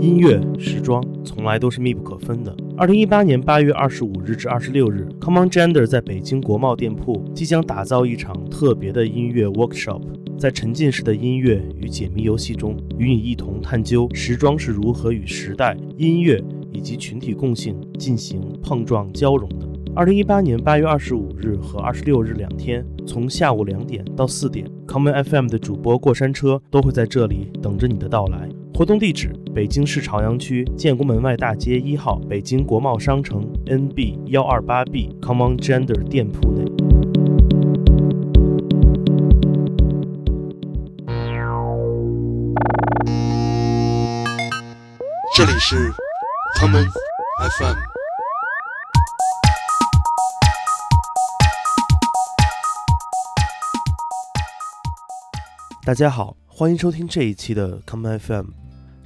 音乐、时装从来都是密不可分的。二零一八年八月二十五日至二十六日，Come On Gender 在北京国贸店铺即将打造一场特别的音乐 workshop，在沉浸式的音乐与解谜游戏中，与你一同探究时装是如何与时代、音乐以及群体共性进行碰撞交融的。二零一八年八月二十五日和二十六日两天，从下午两点到四点，Common FM 的主播过山车都会在这里等着你的到来。活动地址：北京市朝阳区建国门外大街一号北京国贸商城 NB 幺二八 B，Common Gender 店铺内。这里是 Common FM。大家好，欢迎收听这一期的 Common FM。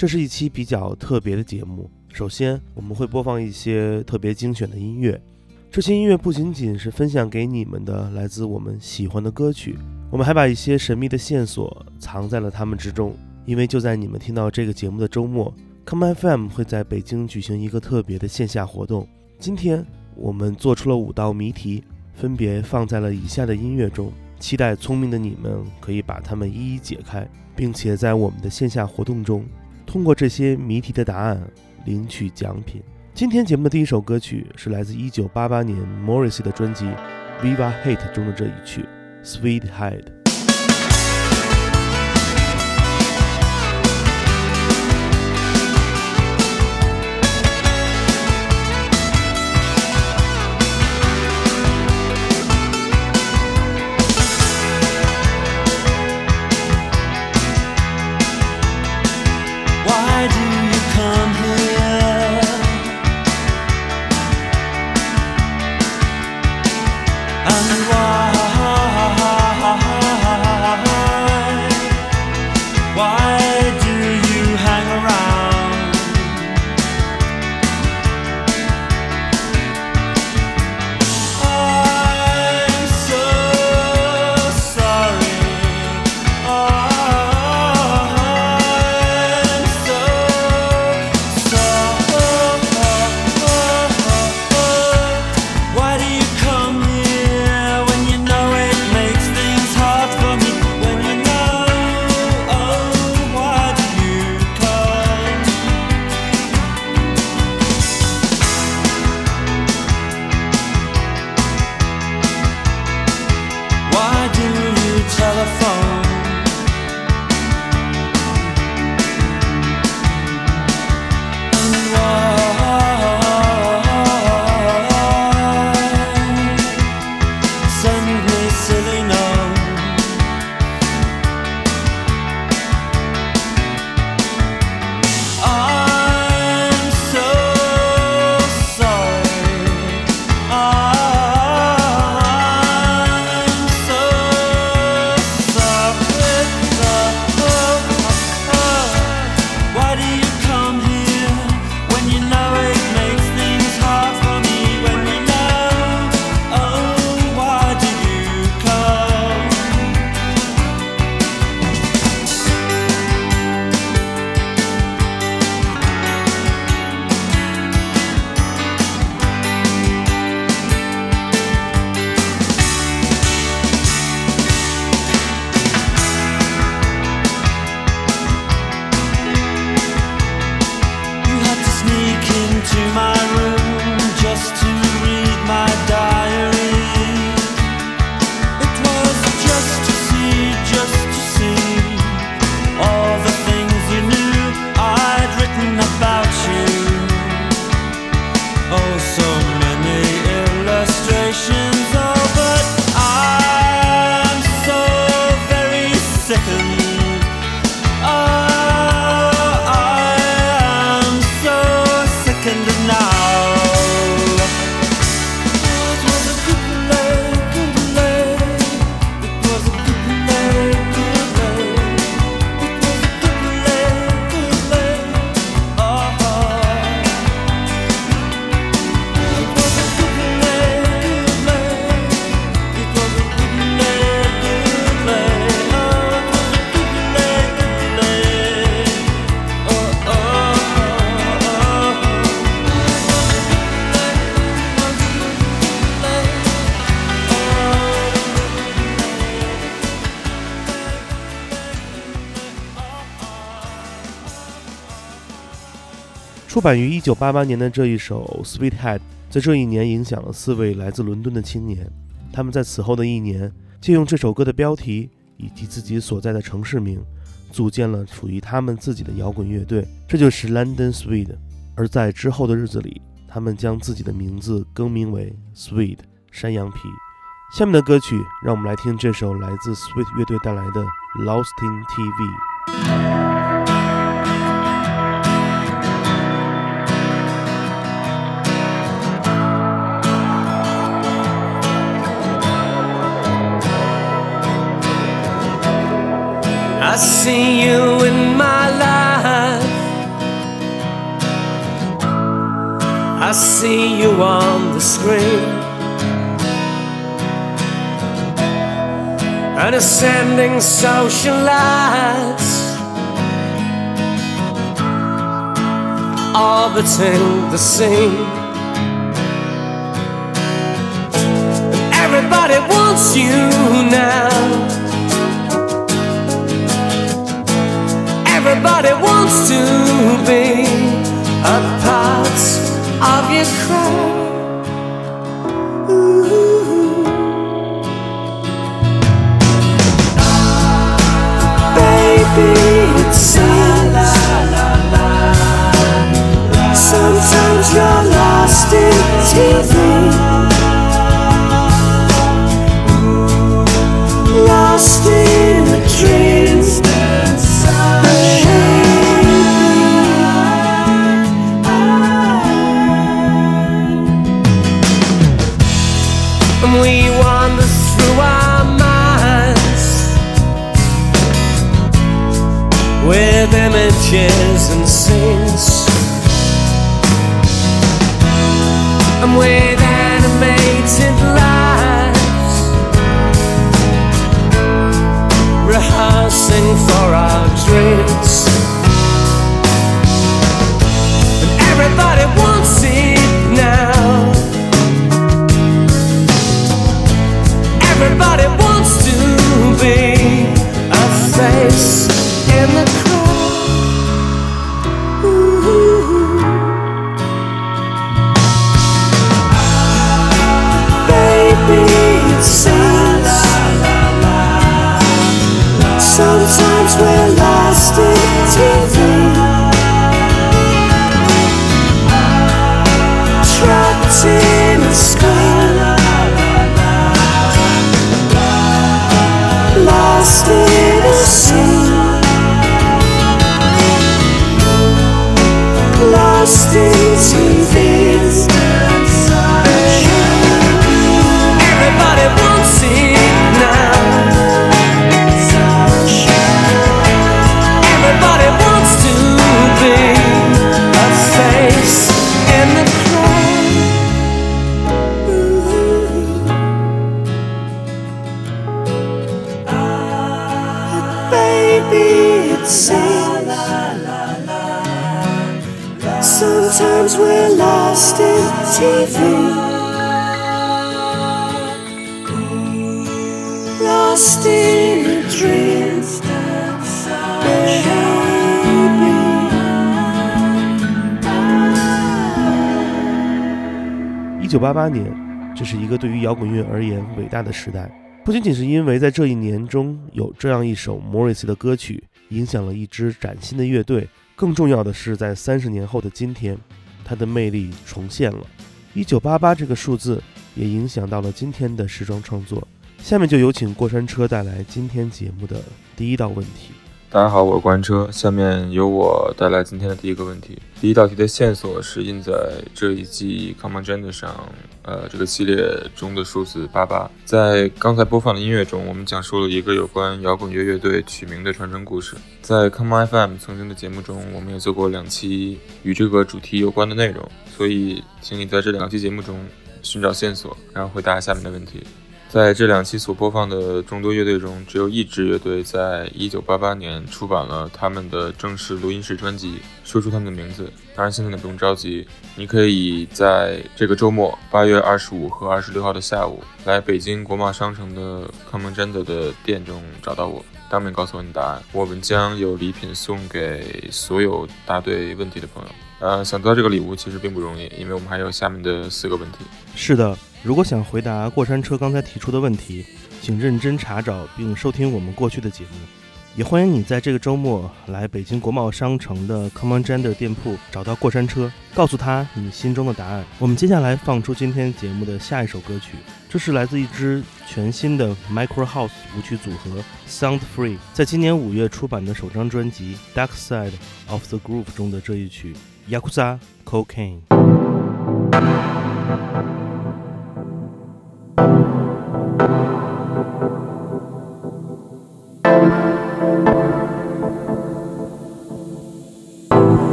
这是一期比较特别的节目。首先，我们会播放一些特别精选的音乐。这些音乐不仅仅是分享给你们的来自我们喜欢的歌曲，我们还把一些神秘的线索藏在了它们之中。因为就在你们听到这个节目的周末，Come FM 会在北京举行一个特别的线下活动。今天我们做出了五道谜题，分别放在了以下的音乐中，期待聪明的你们可以把它们一一解开，并且在我们的线下活动中。通过这些谜题的答案领取奖品。今天节目的第一首歌曲是来自1988年 Morrissey 的专辑《Viva Hate》中的这一曲《Sweet Head》。出版于1988年的这一首《Sweethead》在这一年影响了四位来自伦敦的青年。他们在此后的一年，借用这首歌的标题以及自己所在的城市名，组建了属于他们自己的摇滚乐队，这就是 London Swede。而在之后的日子里，他们将自己的名字更名为 Sweet 山羊皮。下面的歌曲，让我们来听这首来自 Sweet 乐队带来的《Lost in TV》。See you in my life. I see you on the screen. And ascending social lights orbiting the scene. Everybody wants you now. Wants to be a part of your crowd. Baby, it seems sometimes you're lost in TV. 八八年，这是一个对于摇滚乐而言伟大的时代。不仅仅是因为在这一年中有这样一首 Morris 的歌曲影响了一支崭新的乐队，更重要的是在三十年后的今天，它的魅力重现了。一九八八这个数字也影响到了今天的时装创作。下面就有请过山车带来今天节目的第一道问题。大家好，我是关车。下面由我带来今天的第一个问题。第一道题的线索是印在这一季 Come On Agenda 上，呃，这个系列中的数字八八。在刚才播放的音乐中，我们讲述了一个有关摇滚乐乐队取名的传承故事。在 Come On FM 曾经的节目中，我们也做过两期与这个主题有关的内容，所以请你在这两期节目中寻找线索，然后回答下面的问题。在这两期所播放的众多乐队中，只有一支乐队在1988年出版了他们的正式录音室专辑。说出他们的名字，当然现在你不用着急，你可以在这个周末8月25和26号的下午，来北京国贸商城的 Common Gender 的店中找到我，当面告诉我你答案。我们将有礼品送给所有答对问题的朋友。呃，想得到这个礼物其实并不容易，因为我们还有下面的四个问题。是的，如果想回答过山车刚才提出的问题，请认真查找并收听我们过去的节目。也欢迎你在这个周末来北京国贸商城的 Common Gender 店铺找到过山车，告诉他你心中的答案。我们接下来放出今天节目的下一首歌曲，这是来自一支全新的 Micro House 舞曲组合 Sound Free，在今年五月出版的首张专辑《Dark Side of the Groove》中的这一曲《Yakuza Cocaine》。thank you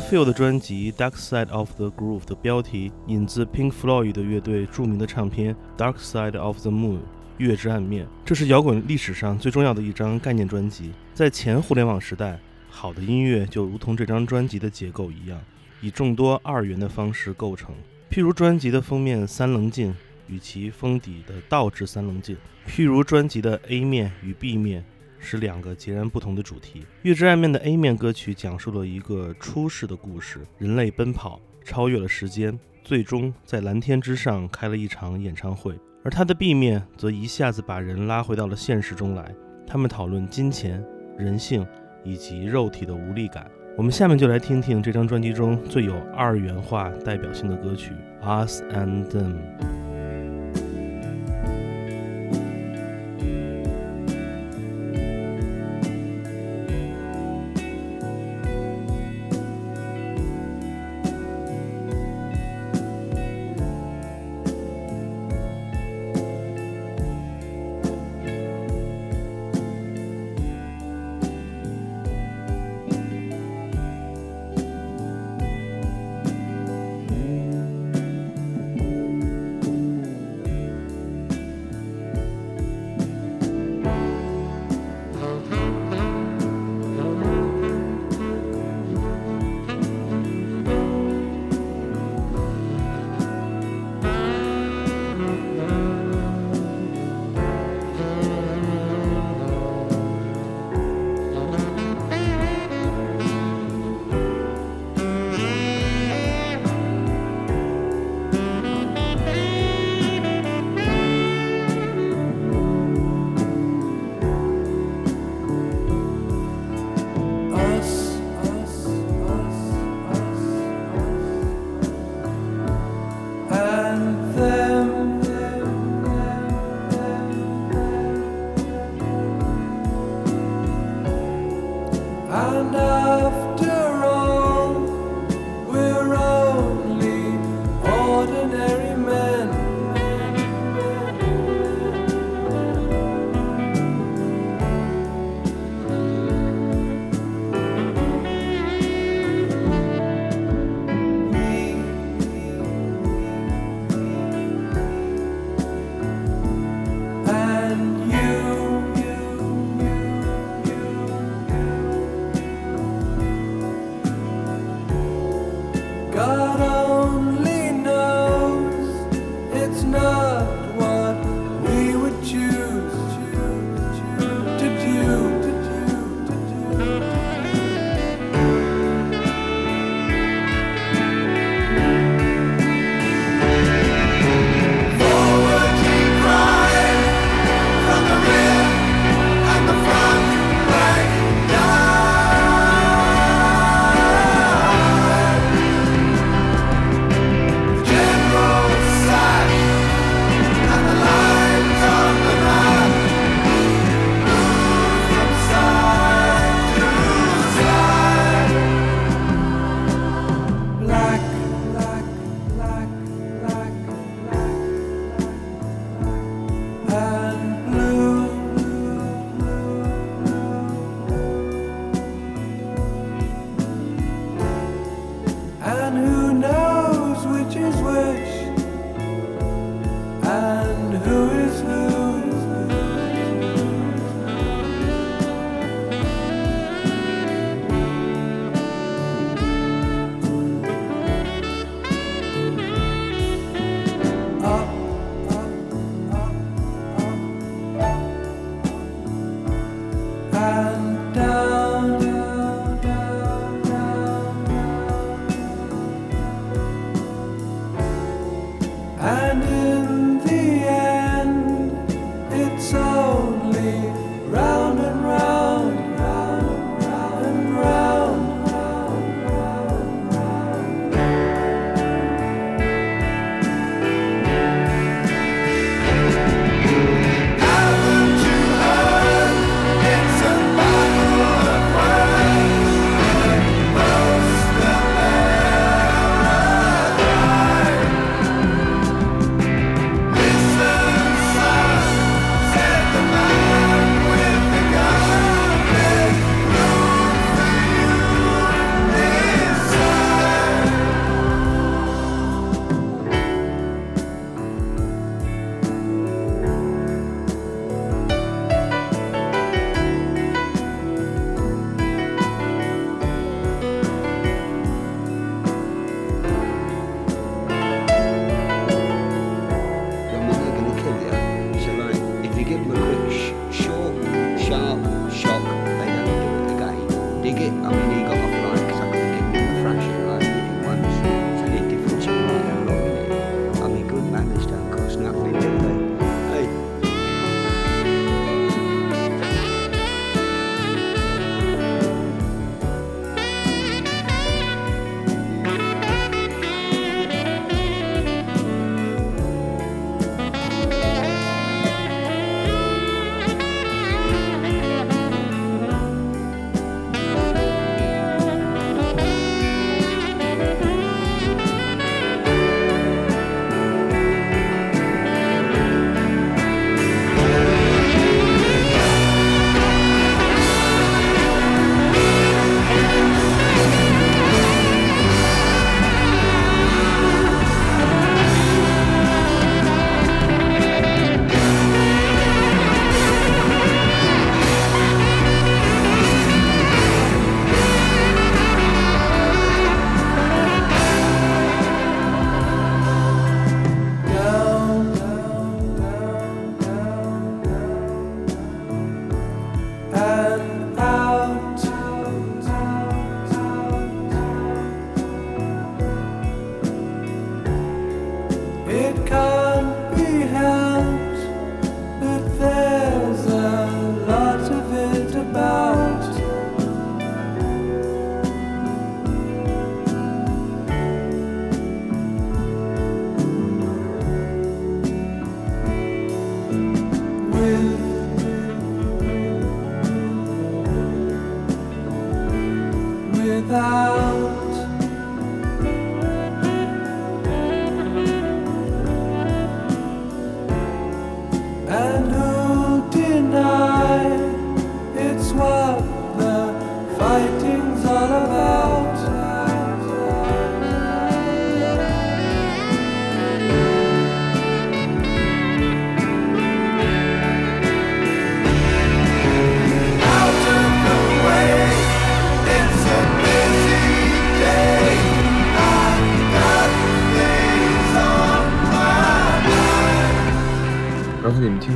field 专辑《Dark Side of the Groove》的标题引自 Pink Floyd 的乐队著名的唱片《Dark Side of the Moon》（月之暗面）。这是摇滚历史上最重要的一张概念专辑。在前互联网时代，好的音乐就如同这张专辑的结构一样，以众多二元的方式构成。譬如专辑的封面三棱镜与其封底的倒置三棱镜，譬如专辑的 A 面与 B 面是两个截然不同的主题。《月之暗面》的 A 面歌曲讲述了一个出世的故事，人类奔跑，超越了时间，最终在蓝天之上开了一场演唱会。而它的 B 面则一下子把人拉回到了现实中来，他们讨论金钱、人性以及肉体的无力感。我们下面就来听听这张专辑中最有二元化代表性的歌曲《Us and Them》。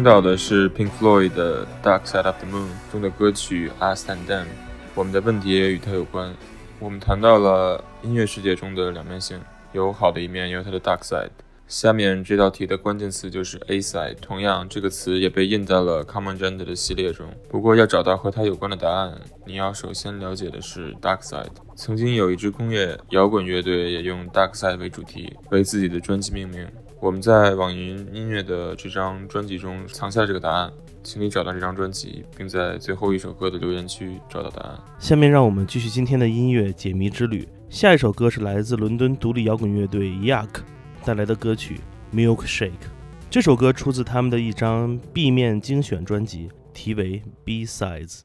听到的是 Pink Floyd 的《Dark Side of the Moon》中的歌曲《Us and Them》。我们的问题也与它有关。我们谈到了音乐世界中的两面性，有好的一面，也有它的 dark side。下面这道题的关键词就是 A side，同样这个词也被印在了 Common Gender 的系列中。不过要找到和它有关的答案，你要首先了解的是 dark side。曾经有一支工业摇滚乐队也用 dark side 为主题，为自己的专辑命名。我们在网易云音乐的这张专辑中藏下这个答案。请你找到这张专辑，并在最后一首歌的留言区找到答案。下面让我们继续今天的音乐解谜之旅。下一首歌是来自伦敦独立摇滚乐队 Yuck 带来的歌曲《Milkshake》。这首歌出自他们的一张 B 面精选专辑，题为《B Sides》。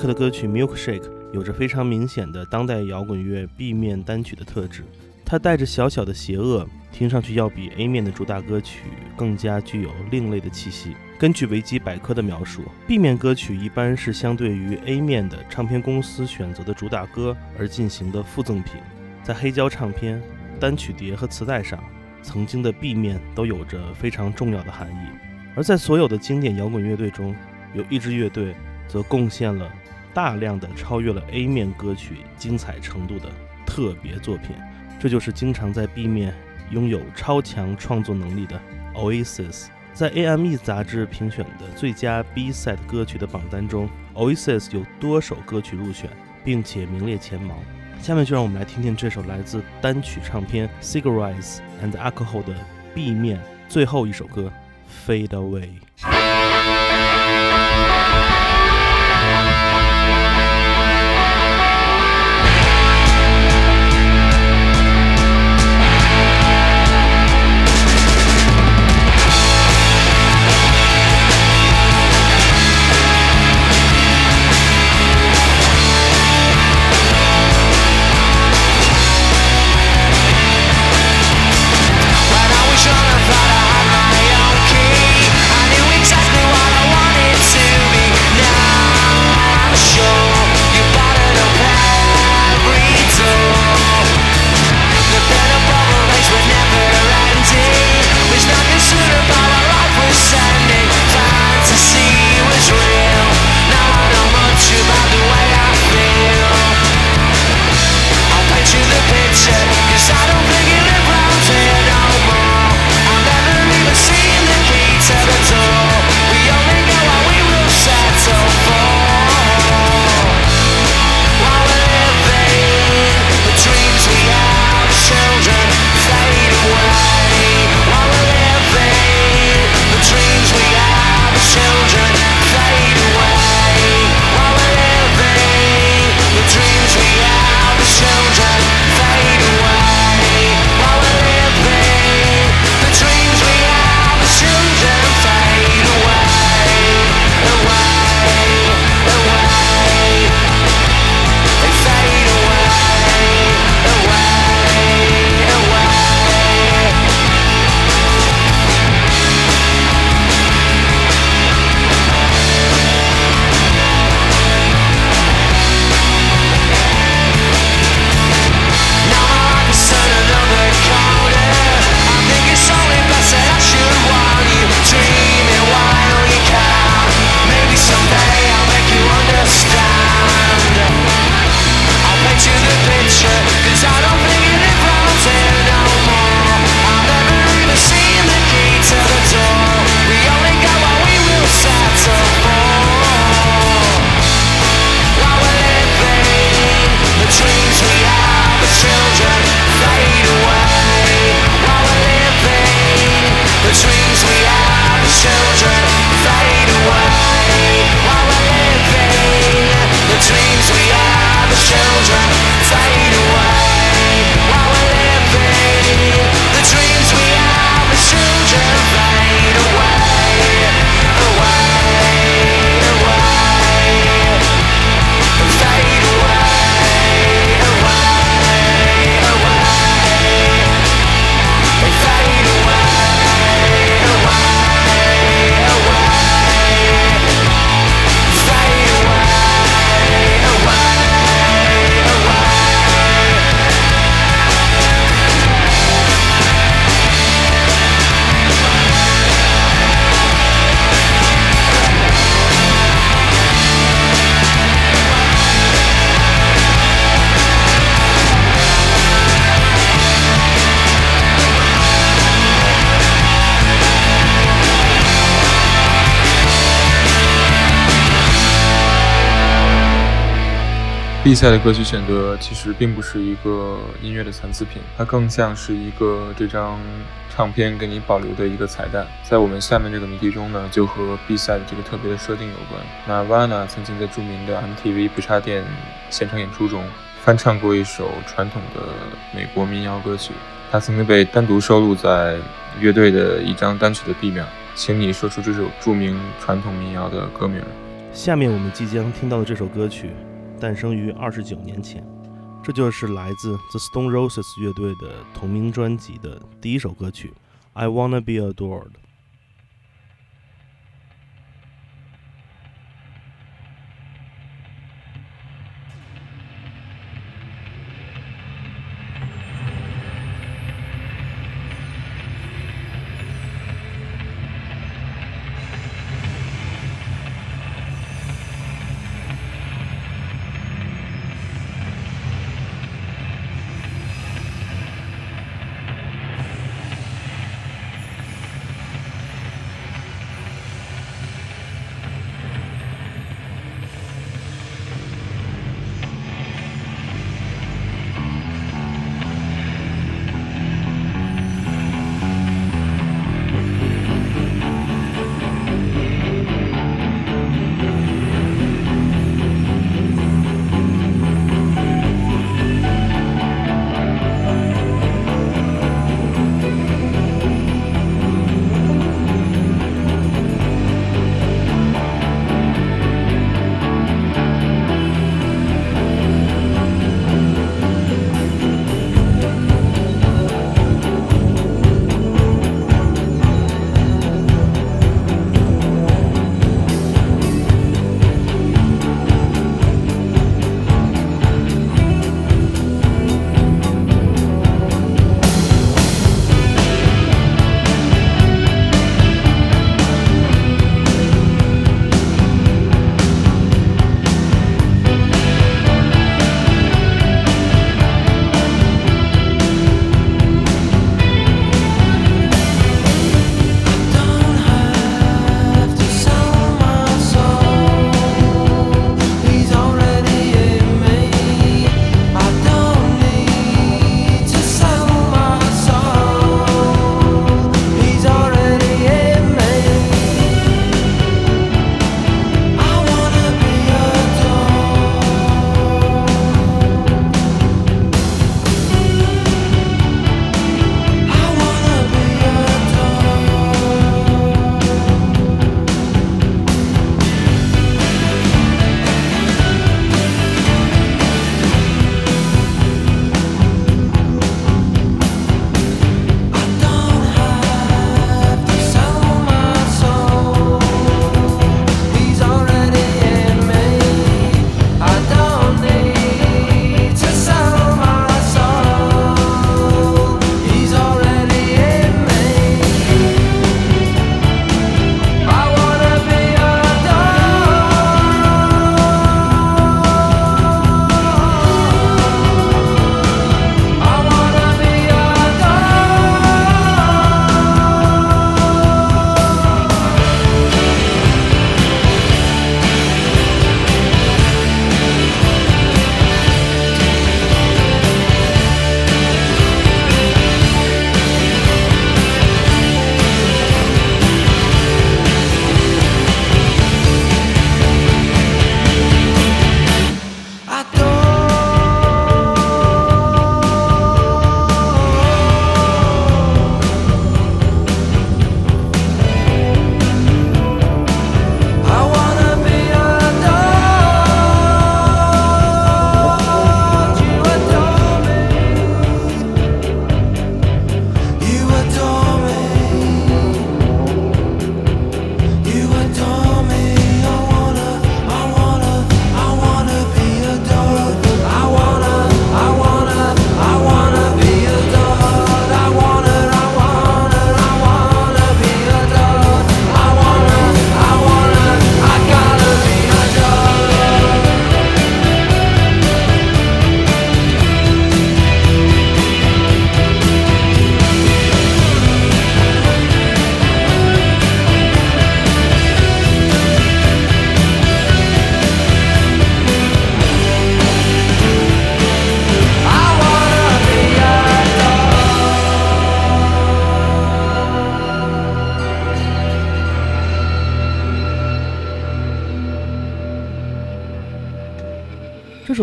克的歌曲《Milkshake》有着非常明显的当代摇滚乐 B 面单曲的特质。它带着小小的邪恶，听上去要比 A 面的主打歌曲更加具有另类的气息。根据维基百科的描述，B 面歌曲一般是相对于 A 面的唱片公司选择的主打歌而进行的附赠品。在黑胶唱片、单曲碟和磁带上，曾经的 B 面都有着非常重要的含义。而在所有的经典摇滚乐队中，有一支乐队则贡献了大量的超越了 A 面歌曲精彩程度的特别作品，这就是经常在 B 面拥有超强创作能力的 Oasis。在 AME 杂志评选的最佳 B-side 歌曲的榜单中，Oasis 有多首歌曲入选，并且名列前茅。下面就让我们来听听这首来自单曲唱片《Cigarettes and Alcohol》的 B 面最后一首歌《Fade Away》。B 赛的歌曲选择其实并不是一个音乐的残次品，它更像是一个这张唱片给你保留的一个彩蛋。在我们下面这个谜题中呢，就和 B 赛的这个特别的设定有关。那 Vana 曾经在著名的 MTV 不插电现场演出中翻唱过一首传统的美国民谣歌曲，它曾经被单独收录在乐队的一张单曲的 B 面。请你说出这首著名传统民谣的歌名。下面我们即将听到的这首歌曲，诞生于二十九年前，这就是来自 The Stone Roses 乐队的同名专辑的第一首歌曲《I Wanna Be Adored》。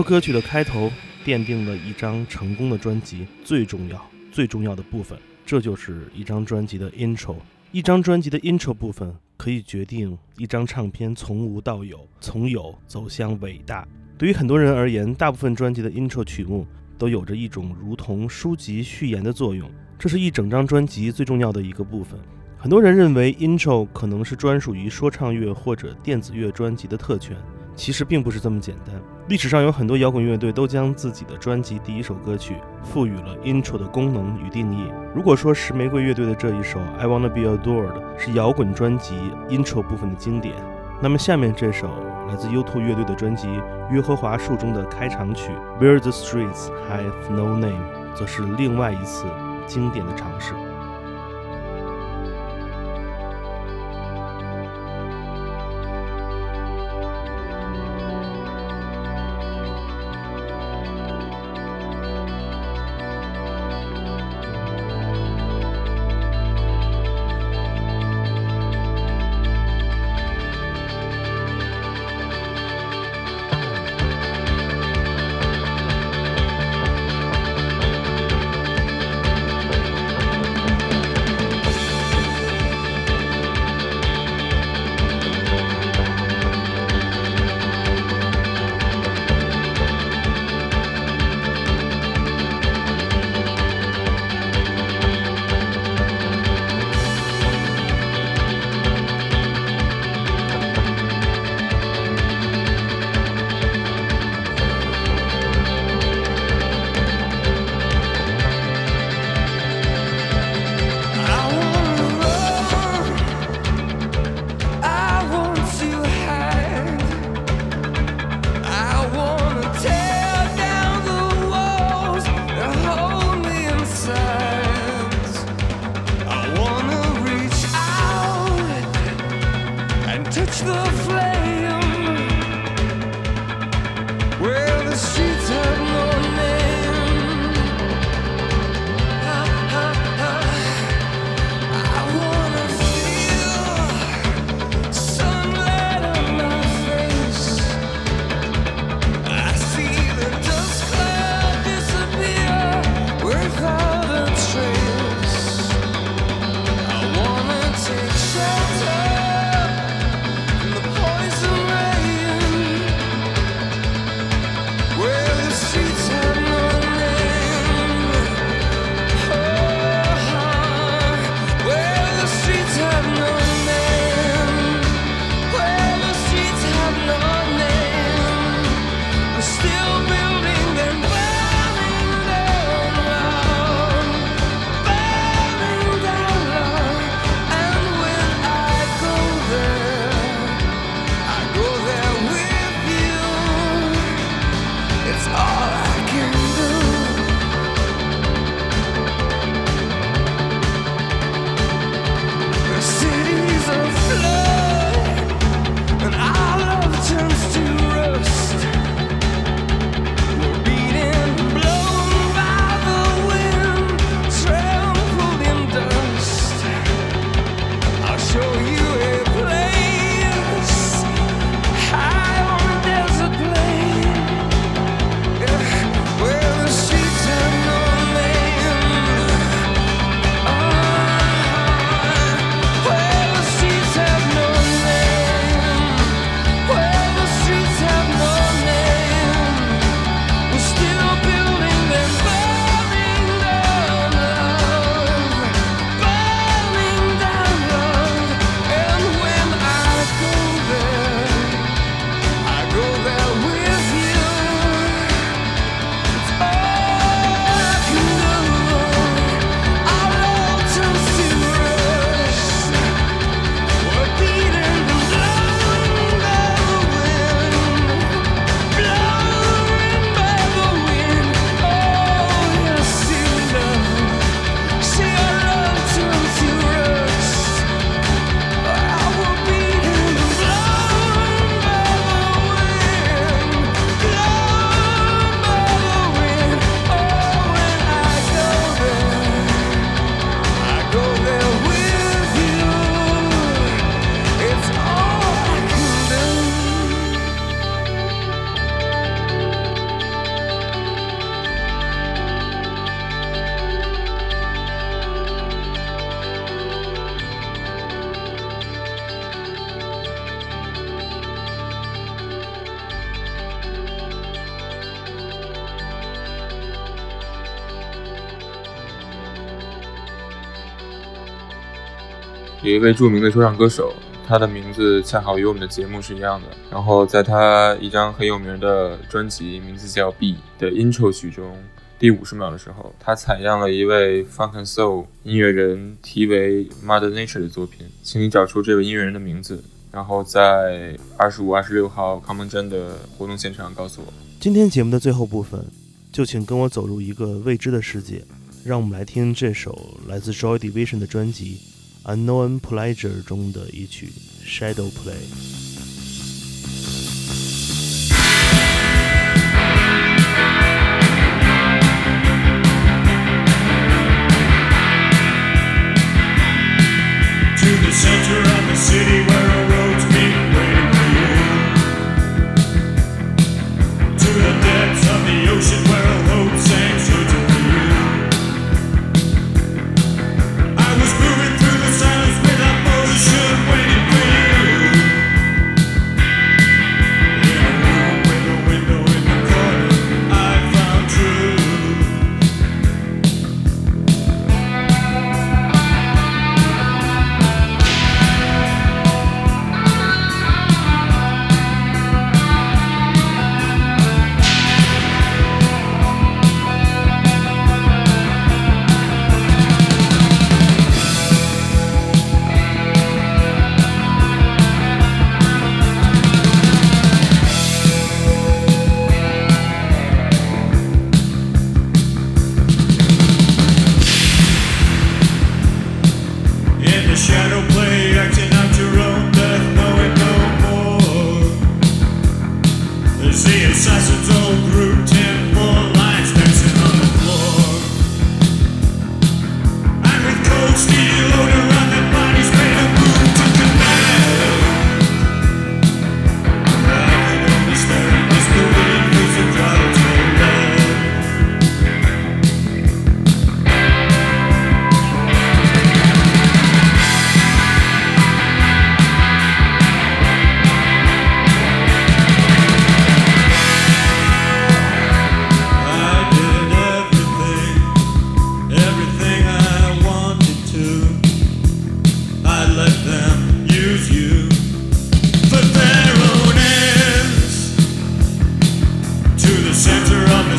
歌曲的开头奠定了一张成功的专辑最重要、最重要的部分，这就是一张专辑的 intro。一张专辑的 intro 部分可以决定一张唱片从无到有，从有走向伟大。对于很多人而言，大部分专辑的 intro 曲目都有着一种如同书籍序言的作用，这是一整张专辑最重要的一个部分。很多人认为 intro 可能是专属于说唱乐或者电子乐专辑的特权，其实并不是这么简单。历史上有很多摇滚乐队都将自己的专辑第一首歌曲赋予了 intro 的功能与定义。如果说石玫瑰乐队的这一首 I Wanna Be Adored 是摇滚专辑 intro 部分的经典，那么下面这首来自 U2 乐队的专辑《约和华树》中的开场曲《Where the Streets Have No Name》则是另外一次经典的尝试。有一位著名的说唱歌手，他的名字恰好与我们的节目是一样的。然后在他一张很有名的专辑，名字叫《B》的 intro 曲中，第五十秒的时候，他采样了一位 funk and soul 音乐人题为 Mother Nature 的作品，请你找出这位音乐人的名字，然后在二十五、二十六号 Common Jam 的活动现场告诉我。今天节目的最后部分，就请跟我走入一个未知的世界，让我们来听这首来自 Joy Division 的专辑《Unknown Pleasure》中的一曲《Shadow Play》。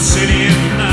City the night,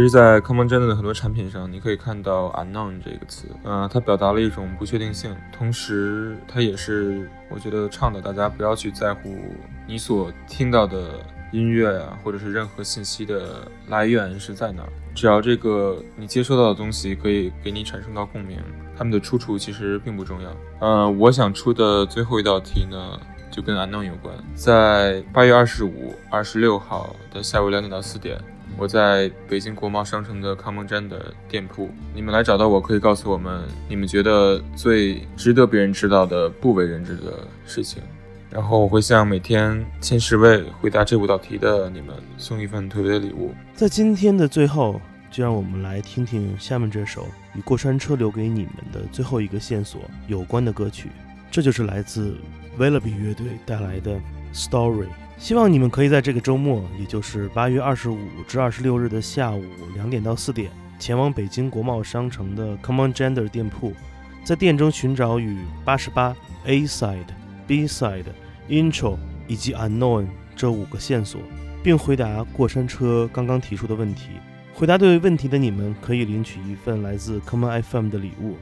其实，在 Common Jam 的很多产品上，你可以看到 unknown 这个词，呃，它表达了一种不确定性，同时它也是我觉得倡导大家不要去在乎你所听到的音乐啊，或者是任何信息的来源是在哪儿，只要这个你接收到的东西可以给你产生到共鸣，它们的出处其实并不重要。呃，我想出的最后一道题呢，就跟 unknown 有关，在八月二十五、二十六号的下午两点到四点。我在北京国贸商城的康梦站的店铺，你们来找到我，可以告诉我们你们觉得最值得别人知道的不为人知的事情，然后我会向每天前十位回答这五道题的你们送一份特别的礼物。在今天的最后，就让我们来听听下面这首与过山车留给你们的最后一个线索有关的歌曲，这就是来自 v e l a b y 乐队带来的《Story》。希望你们可以在这个周末，也就是八月二十五至二十六日的下午两点到四点，前往北京国贸商城的 Common Gender 店铺，在店中寻找与八十八 A side、B side、Intro 以及 Unknown 这五个线索，并回答过山车刚刚提出的问题。回答对问题的你们可以领取一份来自 Common FM 的礼物。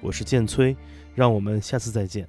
我是建崔，让我们下次再见。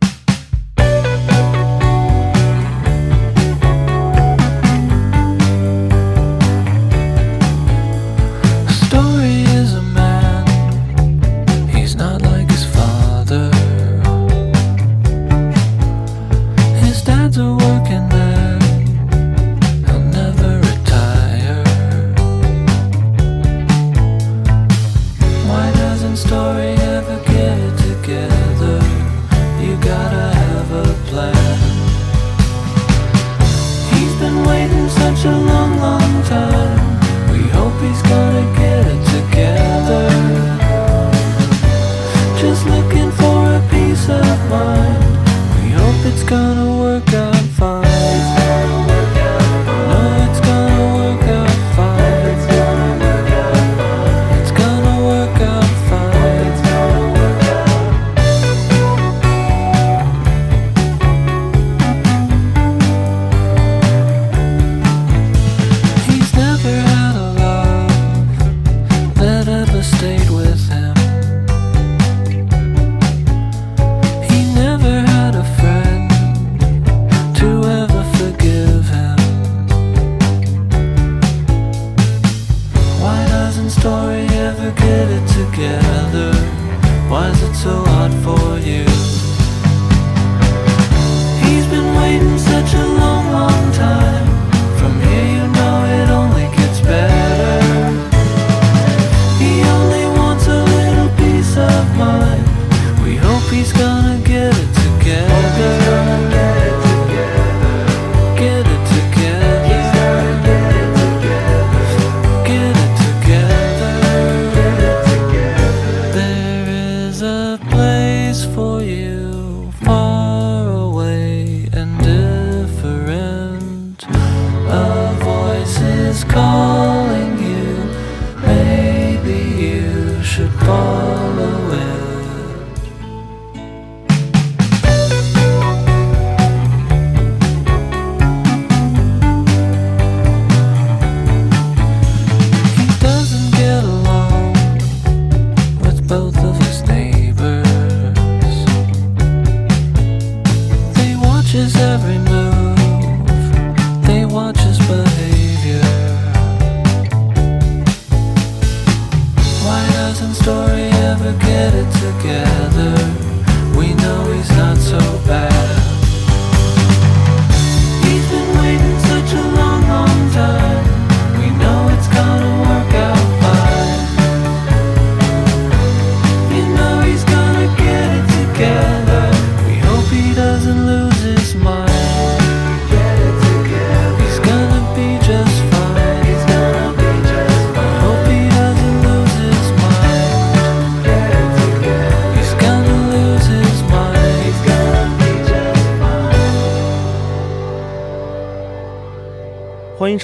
十八了。